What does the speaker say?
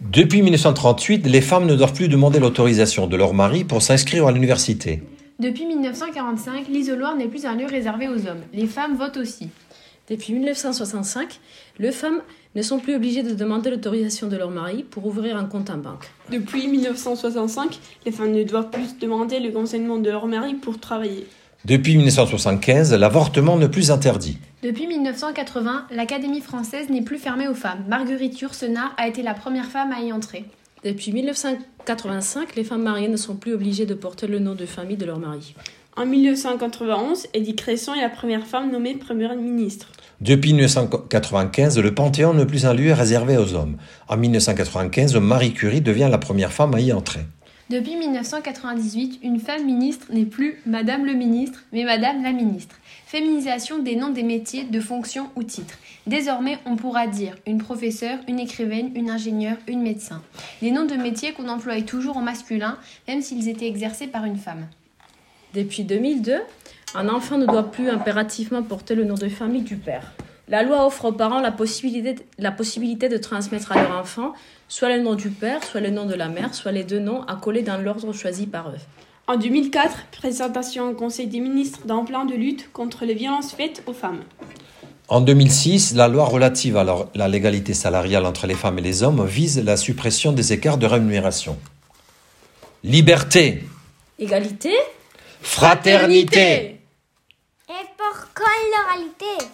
Depuis 1938, les femmes ne doivent plus demander l'autorisation de leur mari pour s'inscrire à l'université. Depuis 1945, l'isoloir n'est plus un lieu réservé aux hommes. Les femmes votent aussi. Depuis 1965, les femmes ne sont plus obligées de demander l'autorisation de leur mari pour ouvrir un compte en banque. Depuis 1965, les femmes ne doivent plus demander le renseignement de leur mari pour travailler. Depuis 1975, l'avortement n'est plus interdit. Depuis 1980, l'Académie française n'est plus fermée aux femmes. Marguerite Yourcenar a été la première femme à y entrer. Depuis 1985, les femmes mariées ne sont plus obligées de porter le nom de famille de leur mari. En 1991, Edith Cresson est la première femme nommée première ministre. Depuis 1995, le Panthéon n'est plus un lieu réservé aux hommes. En 1995, Marie Curie devient la première femme à y entrer. Depuis 1998, une femme ministre n'est plus Madame le ministre, mais Madame la ministre. Féminisation des noms des métiers, de fonctions ou titres. Désormais, on pourra dire une professeure, une écrivaine, une ingénieure, une médecin. Des noms de métiers qu'on emploie toujours en masculin, même s'ils étaient exercés par une femme. Depuis 2002, un enfant ne doit plus impérativement porter le nom de famille du père. La loi offre aux parents la possibilité, la possibilité de transmettre à leur enfant soit le nom du père, soit le nom de la mère, soit les deux noms accolés dans l'ordre choisi par eux. En 2004, présentation au Conseil des ministres d'un plan de lutte contre les violences faites aux femmes. En 2006, la loi relative à la légalité salariale entre les femmes et les hommes vise la suppression des écarts de rémunération. Liberté. Égalité. Fraternité. Et pour l'oralité